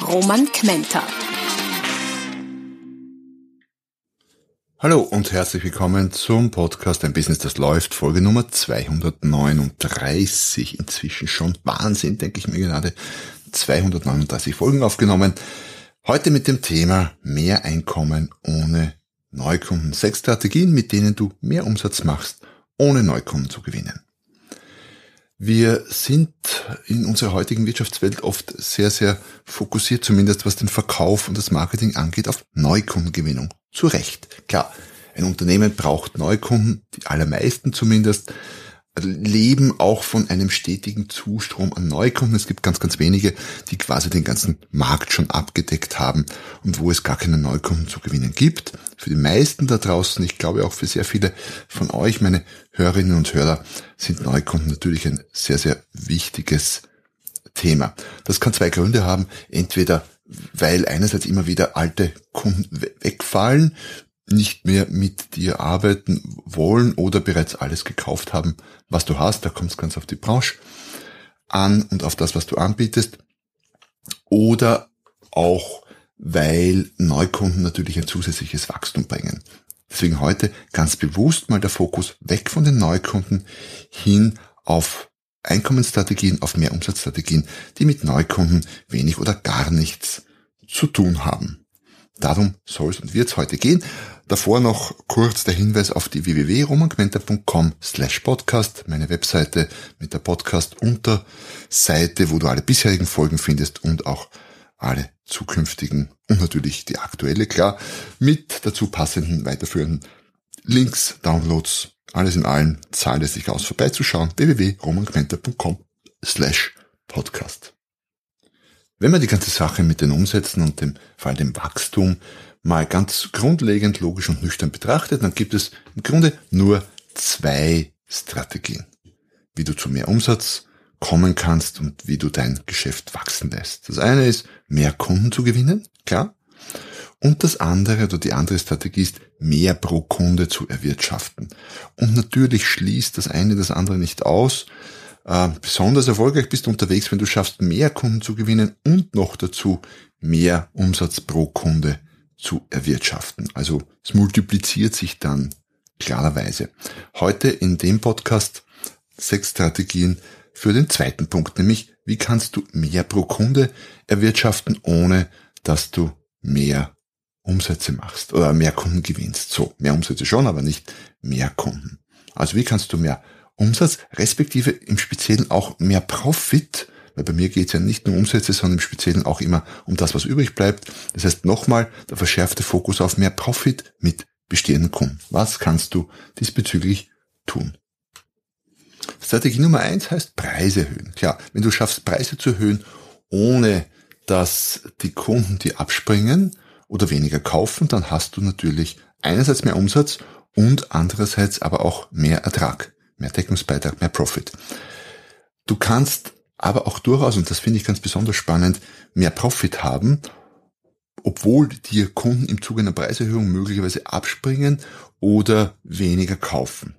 Roman Kmenter. Hallo und herzlich willkommen zum Podcast Ein Business, das läuft, Folge Nummer 239. Inzwischen schon Wahnsinn, denke ich mir gerade. 239 Folgen aufgenommen. Heute mit dem Thema mehr Einkommen ohne Neukunden. Sechs Strategien, mit denen du mehr Umsatz machst, ohne Neukunden zu gewinnen. Wir sind in unserer heutigen Wirtschaftswelt oft sehr, sehr fokussiert, zumindest was den Verkauf und das Marketing angeht, auf Neukundengewinnung. Zu Recht. Klar, ein Unternehmen braucht Neukunden, die allermeisten zumindest leben auch von einem stetigen Zustrom an Neukunden. Es gibt ganz, ganz wenige, die quasi den ganzen Markt schon abgedeckt haben und wo es gar keine Neukunden zu gewinnen gibt. Für die meisten da draußen, ich glaube auch für sehr viele von euch, meine Hörerinnen und Hörer, sind Neukunden natürlich ein sehr, sehr wichtiges Thema. Das kann zwei Gründe haben. Entweder weil einerseits immer wieder alte Kunden wegfallen nicht mehr mit dir arbeiten wollen oder bereits alles gekauft haben, was du hast. Da kommt es ganz auf die Branche an und auf das, was du anbietest. Oder auch, weil Neukunden natürlich ein zusätzliches Wachstum bringen. Deswegen heute ganz bewusst mal der Fokus weg von den Neukunden hin auf Einkommensstrategien, auf mehr Umsatzstrategien, die mit Neukunden wenig oder gar nichts zu tun haben. Darum soll es und wird es heute gehen. Davor noch kurz der Hinweis auf die www.romanquenter.com slash podcast, meine Webseite mit der Podcast-Unterseite, wo du alle bisherigen Folgen findest und auch alle zukünftigen und natürlich die aktuelle, klar, mit dazu passenden weiterführenden Links, Downloads, alles in allem zahlt es sich aus vorbeizuschauen, www.romanquenter.com slash podcast. Wenn man die ganze Sache mit den Umsätzen und dem, vor allem dem Wachstum mal ganz grundlegend, logisch und nüchtern betrachtet, dann gibt es im Grunde nur zwei Strategien, wie du zu mehr Umsatz kommen kannst und wie du dein Geschäft wachsen lässt. Das eine ist, mehr Kunden zu gewinnen, klar. Und das andere oder die andere Strategie ist, mehr pro Kunde zu erwirtschaften. Und natürlich schließt das eine das andere nicht aus. Äh, besonders erfolgreich bist du unterwegs, wenn du schaffst, mehr Kunden zu gewinnen und noch dazu mehr Umsatz pro Kunde zu erwirtschaften. Also es multipliziert sich dann klarerweise. Heute in dem Podcast sechs Strategien für den zweiten Punkt, nämlich wie kannst du mehr pro Kunde erwirtschaften, ohne dass du mehr Umsätze machst oder mehr Kunden gewinnst. So, mehr Umsätze schon, aber nicht mehr Kunden. Also wie kannst du mehr Umsatz, respektive im Speziellen auch mehr Profit, weil bei mir geht es ja nicht nur um Umsätze, sondern im Speziellen auch immer um das, was übrig bleibt. Das heißt nochmal der verschärfte Fokus auf mehr Profit mit bestehenden Kunden. Was kannst du diesbezüglich tun? Strategie Nummer eins heißt Preise erhöhen. Klar, wenn du schaffst, Preise zu erhöhen, ohne dass die Kunden die abspringen oder weniger kaufen, dann hast du natürlich einerseits mehr Umsatz und andererseits aber auch mehr Ertrag mehr Deckungsbeitrag, mehr Profit. Du kannst aber auch durchaus, und das finde ich ganz besonders spannend, mehr Profit haben, obwohl dir Kunden im Zuge einer Preiserhöhung möglicherweise abspringen oder weniger kaufen.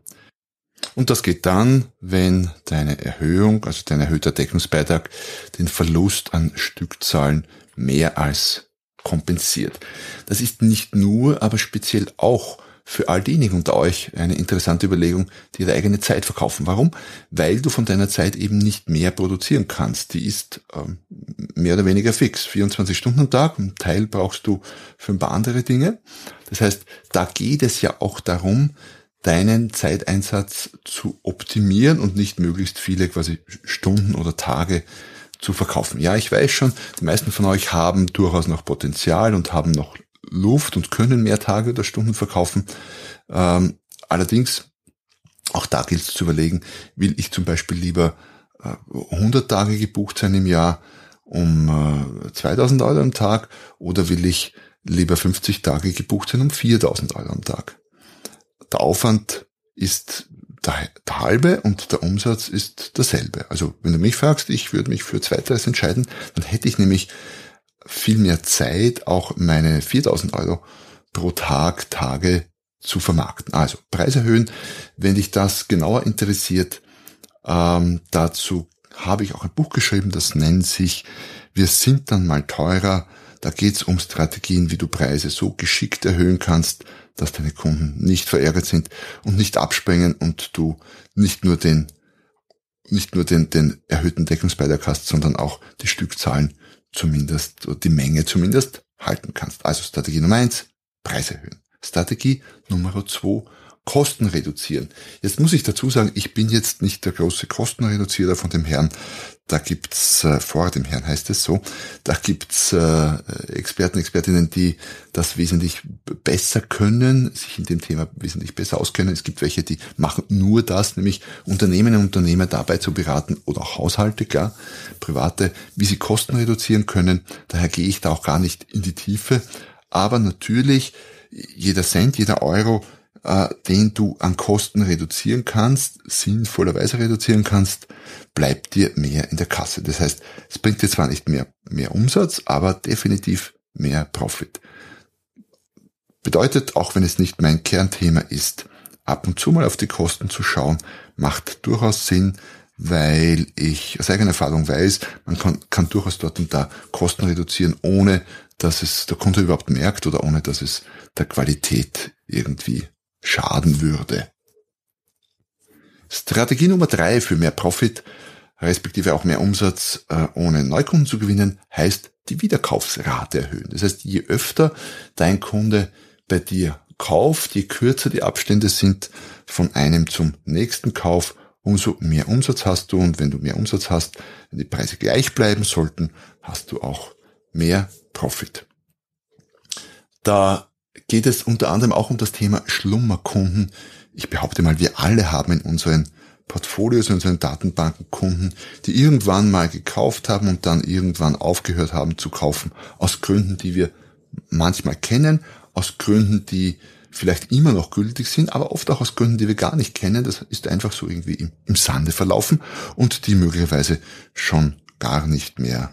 Und das geht dann, wenn deine Erhöhung, also dein erhöhter Deckungsbeitrag, den Verlust an Stückzahlen mehr als kompensiert. Das ist nicht nur, aber speziell auch für all diejenigen unter euch eine interessante Überlegung, die ihre eigene Zeit verkaufen. Warum? Weil du von deiner Zeit eben nicht mehr produzieren kannst. Die ist ähm, mehr oder weniger fix. 24 Stunden am Tag. Ein Teil brauchst du für ein paar andere Dinge. Das heißt, da geht es ja auch darum, deinen Zeiteinsatz zu optimieren und nicht möglichst viele quasi Stunden oder Tage zu verkaufen. Ja, ich weiß schon, die meisten von euch haben durchaus noch Potenzial und haben noch Luft und können mehr Tage oder Stunden verkaufen. Ähm, allerdings, auch da gilt es zu überlegen, will ich zum Beispiel lieber äh, 100 Tage gebucht sein im Jahr um 2000 Euro am Tag oder will ich lieber 50 Tage gebucht sein um 4000 Euro am Tag? Der Aufwand ist der, der halbe und der Umsatz ist derselbe. Also wenn du mich fragst, ich würde mich für Zweiteres entscheiden, dann hätte ich nämlich viel mehr Zeit, auch meine 4000 Euro pro Tag, Tage zu vermarkten. Also Preis erhöhen, wenn dich das genauer interessiert, ähm, dazu habe ich auch ein Buch geschrieben, das nennt sich Wir sind dann mal teurer. Da geht es um Strategien, wie du Preise so geschickt erhöhen kannst, dass deine Kunden nicht verärgert sind und nicht abspringen und du nicht nur den nicht nur den, den erhöhten Deckungsbeitrag hast, sondern auch die Stückzahlen zumindest, die Menge zumindest halten kannst. Also Strategie Nummer eins, Preis erhöhen. Strategie Nummer zwei, Kosten reduzieren. Jetzt muss ich dazu sagen, ich bin jetzt nicht der große Kostenreduzierer von dem Herrn. Da gibt's äh, vor dem Herrn heißt es so, da gibt's äh, Experten, Expertinnen, die das wesentlich besser können, sich in dem Thema wesentlich besser auskennen. Es gibt welche, die machen nur das, nämlich Unternehmen und Unternehmer dabei zu beraten oder auch Haushalte, klar, private, wie sie Kosten reduzieren können. Daher gehe ich da auch gar nicht in die Tiefe. Aber natürlich, jeder Cent, jeder Euro äh, den du an Kosten reduzieren kannst, sinnvollerweise reduzieren kannst, bleibt dir mehr in der Kasse. Das heißt, es bringt dir zwar nicht mehr, mehr Umsatz, aber definitiv mehr Profit. Bedeutet, auch wenn es nicht mein Kernthema ist, ab und zu mal auf die Kosten zu schauen, macht durchaus Sinn, weil ich aus eigener Erfahrung weiß, man kann, kann durchaus dort und da Kosten reduzieren, ohne dass es der Kunde überhaupt merkt oder ohne dass es der Qualität irgendwie schaden würde. Strategie Nummer drei für mehr Profit, respektive auch mehr Umsatz äh, ohne Neukunden zu gewinnen, heißt die Wiederkaufsrate erhöhen. Das heißt, je öfter dein Kunde bei dir kauft, je kürzer die Abstände sind von einem zum nächsten Kauf, umso mehr Umsatz hast du und wenn du mehr Umsatz hast, wenn die Preise gleich bleiben sollten, hast du auch mehr Profit. Da geht es unter anderem auch um das Thema Schlummerkunden. Ich behaupte mal, wir alle haben in unseren Portfolios, in unseren Datenbanken Kunden, die irgendwann mal gekauft haben und dann irgendwann aufgehört haben zu kaufen, aus Gründen, die wir manchmal kennen, aus Gründen, die vielleicht immer noch gültig sind, aber oft auch aus Gründen, die wir gar nicht kennen. Das ist einfach so irgendwie im, im Sande verlaufen und die möglicherweise schon gar nicht mehr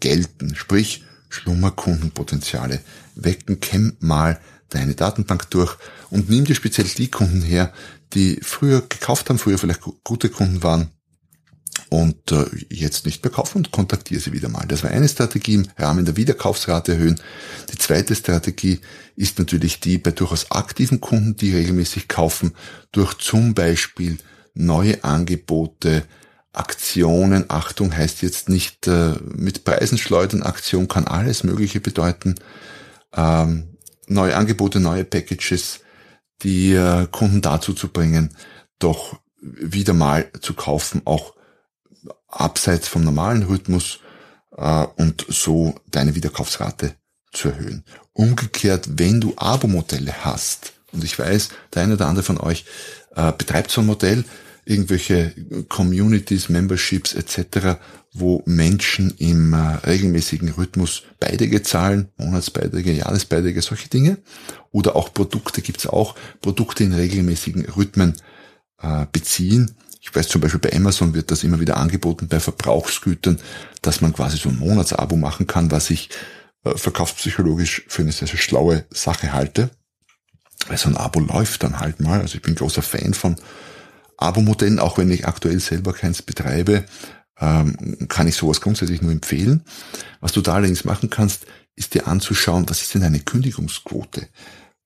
gelten. Sprich, Schlummerkundenpotenziale wecken. Kenn mal deine Datenbank durch und nimm dir speziell die Kunden her, die früher gekauft haben, früher vielleicht gute Kunden waren und äh, jetzt nicht mehr kaufen und kontaktiere sie wieder mal. Das war eine Strategie im Rahmen der Wiederkaufsrate erhöhen. Die zweite Strategie ist natürlich die bei durchaus aktiven Kunden, die regelmäßig kaufen, durch zum Beispiel neue Angebote, Aktionen, Achtung heißt jetzt nicht äh, mit Preisen schleudern, Aktion kann alles Mögliche bedeuten, ähm, neue Angebote, neue Packages, die äh, Kunden dazu zu bringen, doch wieder mal zu kaufen, auch abseits vom normalen Rhythmus äh, und so deine Wiederkaufsrate zu erhöhen. Umgekehrt, wenn du Abo-Modelle hast, und ich weiß, der eine oder andere von euch äh, betreibt so ein Modell, irgendwelche Communities, Memberships etc., wo Menschen im äh, regelmäßigen Rhythmus Beiträge zahlen, Monatsbeiträge, Jahresbeiträge, solche Dinge. Oder auch Produkte gibt's auch, Produkte in regelmäßigen Rhythmen äh, beziehen. Ich weiß zum Beispiel bei Amazon wird das immer wieder angeboten bei Verbrauchsgütern, dass man quasi so ein Monatsabo machen kann, was ich äh, verkaufspsychologisch für eine sehr, sehr schlaue Sache halte. Weil so ein Abo läuft dann halt mal. Also ich bin großer Fan von Abo-Modellen, auch wenn ich aktuell selber keins betreibe, ähm, kann ich sowas grundsätzlich nur empfehlen. Was du da allerdings machen kannst, ist dir anzuschauen, was ist denn eine Kündigungsquote?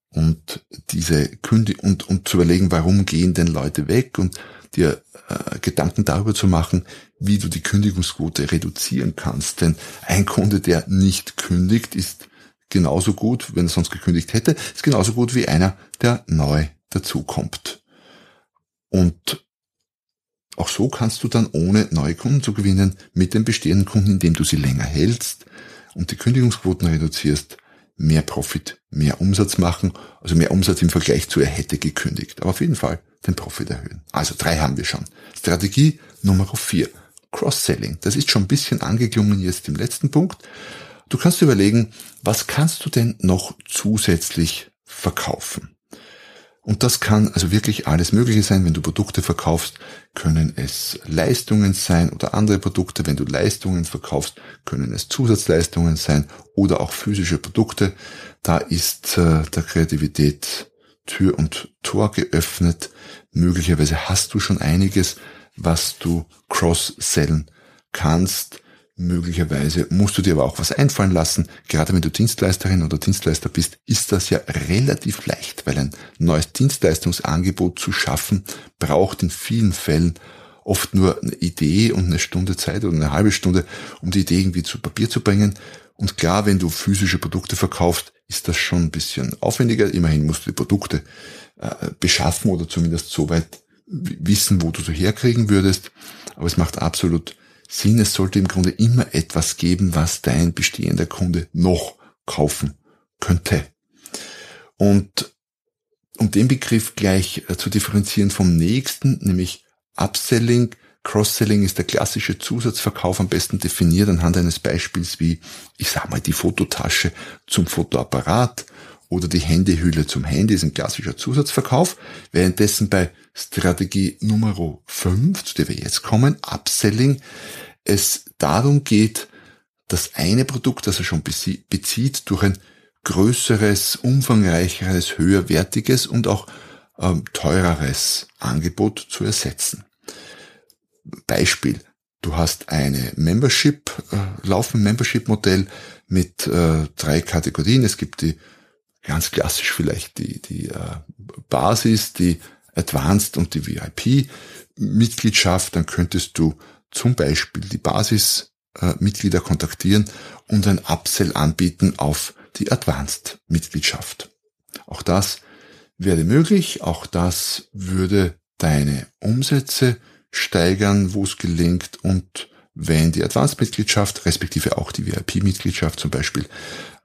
Und diese Kündi und, und zu überlegen, warum gehen denn Leute weg und dir äh, Gedanken darüber zu machen, wie du die Kündigungsquote reduzieren kannst. Denn ein Kunde, der nicht kündigt, ist genauso gut, wenn er sonst gekündigt hätte, ist genauso gut wie einer, der neu dazukommt. Und auch so kannst du dann ohne neue Kunden zu gewinnen mit den bestehenden Kunden, indem du sie länger hältst und die Kündigungsquoten reduzierst, mehr Profit, mehr Umsatz machen, also mehr Umsatz im Vergleich zu er hätte gekündigt. Aber auf jeden Fall den Profit erhöhen. Also drei haben wir schon. Strategie Nummer vier. Cross-Selling. Das ist schon ein bisschen angeklungen jetzt im letzten Punkt. Du kannst überlegen, was kannst du denn noch zusätzlich verkaufen? Und das kann also wirklich alles Mögliche sein. Wenn du Produkte verkaufst, können es Leistungen sein oder andere Produkte. Wenn du Leistungen verkaufst, können es Zusatzleistungen sein oder auch physische Produkte. Da ist äh, der Kreativität Tür und Tor geöffnet. Möglicherweise hast du schon einiges, was du cross-sellen kannst. Möglicherweise musst du dir aber auch was einfallen lassen. Gerade wenn du Dienstleisterin oder Dienstleister bist, ist das ja relativ leicht, weil ein neues Dienstleistungsangebot zu schaffen braucht in vielen Fällen oft nur eine Idee und eine Stunde Zeit oder eine halbe Stunde, um die Idee irgendwie zu Papier zu bringen. Und klar, wenn du physische Produkte verkaufst, ist das schon ein bisschen aufwendiger. Immerhin musst du die Produkte äh, beschaffen oder zumindest so weit wissen, wo du sie herkriegen würdest. Aber es macht absolut Sinn, es sollte im Grunde immer etwas geben, was dein bestehender Kunde noch kaufen könnte. Und um den Begriff gleich äh, zu differenzieren vom nächsten, nämlich Upselling, Cross-Selling ist der klassische Zusatzverkauf am besten definiert anhand eines Beispiels wie, ich sag mal, die Fototasche zum Fotoapparat oder die Handyhülle zum Handy ist ein klassischer Zusatzverkauf, währenddessen bei Strategie Nummer 5, zu der wir jetzt kommen, Upselling, es darum geht, das eine Produkt, das er schon bezieht, durch ein größeres, umfangreicheres, höherwertiges und auch ähm, teureres Angebot zu ersetzen. Beispiel. Du hast eine Membership, äh, laufend Membership-Modell mit äh, drei Kategorien. Es gibt die ganz klassisch vielleicht die, die äh, Basis, die Advanced und die VIP-Mitgliedschaft. Dann könntest du zum Beispiel die Basismitglieder kontaktieren und ein Upsell anbieten auf die Advanced-Mitgliedschaft. Auch das wäre möglich, auch das würde deine Umsätze steigern, wo es gelingt und wenn die Advanced-Mitgliedschaft, respektive auch die VIP-Mitgliedschaft zum Beispiel,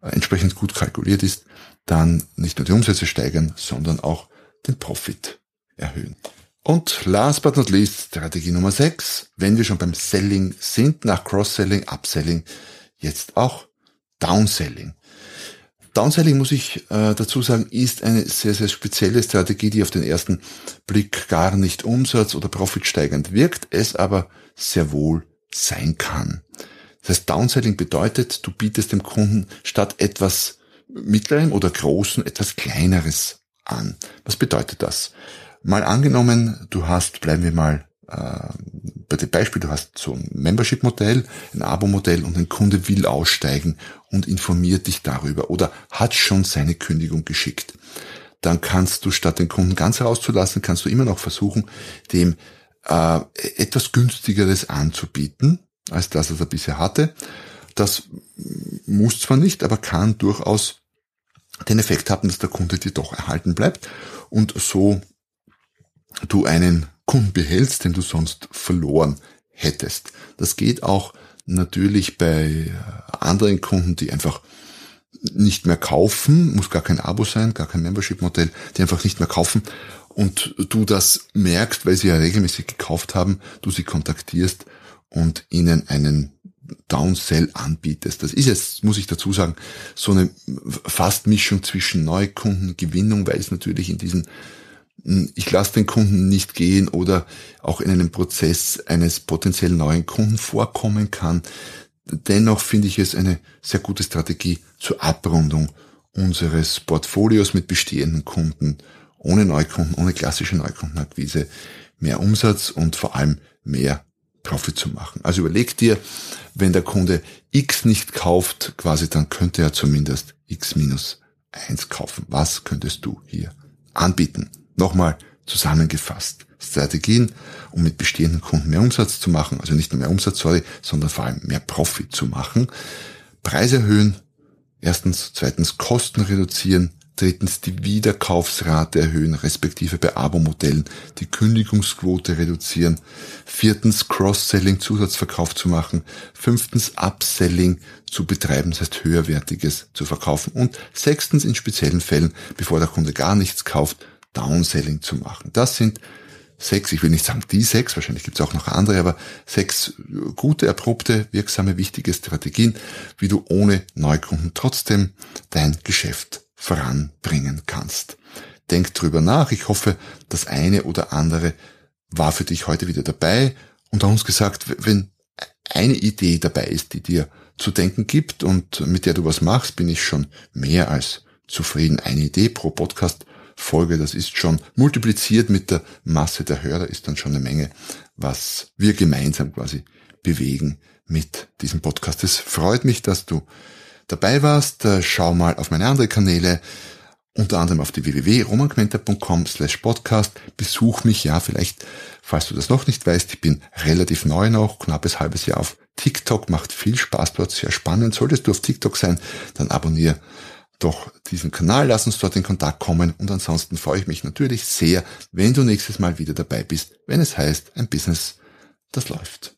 äh, entsprechend gut kalkuliert ist, dann nicht nur die Umsätze steigern, sondern auch den Profit erhöhen. Und last but not least, Strategie Nummer 6, wenn wir schon beim Selling sind, nach Cross-Selling, Upselling, jetzt auch Downselling. Downselling, muss ich äh, dazu sagen, ist eine sehr, sehr spezielle Strategie, die auf den ersten Blick gar nicht umsatz- oder profitsteigend wirkt, es aber sehr wohl sein kann. Das heißt, Downselling bedeutet, du bietest dem Kunden statt etwas mittlerem oder großen etwas kleineres an. Was bedeutet das? Mal angenommen, du hast, bleiben wir mal äh, bei dem Beispiel, du hast so ein Membership-Modell, ein Abo-Modell und ein Kunde will aussteigen und informiert dich darüber oder hat schon seine Kündigung geschickt. Dann kannst du statt den Kunden ganz rauszulassen, kannst du immer noch versuchen, dem äh, etwas günstigeres anzubieten, als das, was er bisher hatte. Das muss zwar nicht, aber kann durchaus den Effekt haben, dass der Kunde dir doch erhalten bleibt und so du einen Kunden behältst, den du sonst verloren hättest. Das geht auch natürlich bei anderen Kunden, die einfach nicht mehr kaufen, muss gar kein Abo sein, gar kein Membership-Modell, die einfach nicht mehr kaufen und du das merkst, weil sie ja regelmäßig gekauft haben, du sie kontaktierst und ihnen einen Downsell anbietest. Das ist jetzt, muss ich dazu sagen, so eine Fastmischung zwischen Neukundengewinnung, weil es natürlich in diesen ich lasse den Kunden nicht gehen oder auch in einem Prozess eines potenziell neuen Kunden vorkommen kann. Dennoch finde ich es eine sehr gute Strategie zur Abrundung unseres Portfolios mit bestehenden Kunden, ohne Neukunden, ohne klassische Neukundenakquise, mehr Umsatz und vor allem mehr Profit zu machen. Also überleg dir, wenn der Kunde X nicht kauft, quasi, dann könnte er zumindest X minus 1 kaufen. Was könntest du hier anbieten? Nochmal zusammengefasst. Strategien, um mit bestehenden Kunden mehr Umsatz zu machen, also nicht nur mehr Umsatz, sorry, sondern vor allem mehr Profit zu machen. Preise erhöhen, erstens, zweitens Kosten reduzieren, drittens die Wiederkaufsrate erhöhen, respektive bei Abo-Modellen die Kündigungsquote reduzieren, viertens Cross-Selling, Zusatzverkauf zu machen, fünftens Upselling zu betreiben, das heißt höherwertiges zu verkaufen. Und sechstens in speziellen Fällen, bevor der Kunde gar nichts kauft, Downselling zu machen. Das sind sechs, ich will nicht sagen die sechs, wahrscheinlich gibt es auch noch andere, aber sechs gute, erprobte, wirksame, wichtige Strategien, wie du ohne Neukunden trotzdem dein Geschäft voranbringen kannst. Denk drüber nach. Ich hoffe, das eine oder andere war für dich heute wieder dabei und uns gesagt, wenn eine Idee dabei ist, die dir zu denken gibt und mit der du was machst, bin ich schon mehr als zufrieden. Eine Idee pro Podcast Folge, das ist schon multipliziert mit der Masse der Hörer, ist dann schon eine Menge, was wir gemeinsam quasi bewegen mit diesem Podcast. Es freut mich, dass du dabei warst. Schau mal auf meine anderen Kanäle, unter anderem auf die www.romanquenter.com slash podcast. Besuch mich, ja, vielleicht, falls du das noch nicht weißt, ich bin relativ neu noch, knappes halbes Jahr auf TikTok, macht viel Spaß dort, sehr spannend. Solltest du auf TikTok sein, dann abonniere doch diesen Kanal, lass uns dort in Kontakt kommen und ansonsten freue ich mich natürlich sehr, wenn du nächstes Mal wieder dabei bist, wenn es heißt, ein Business, das läuft.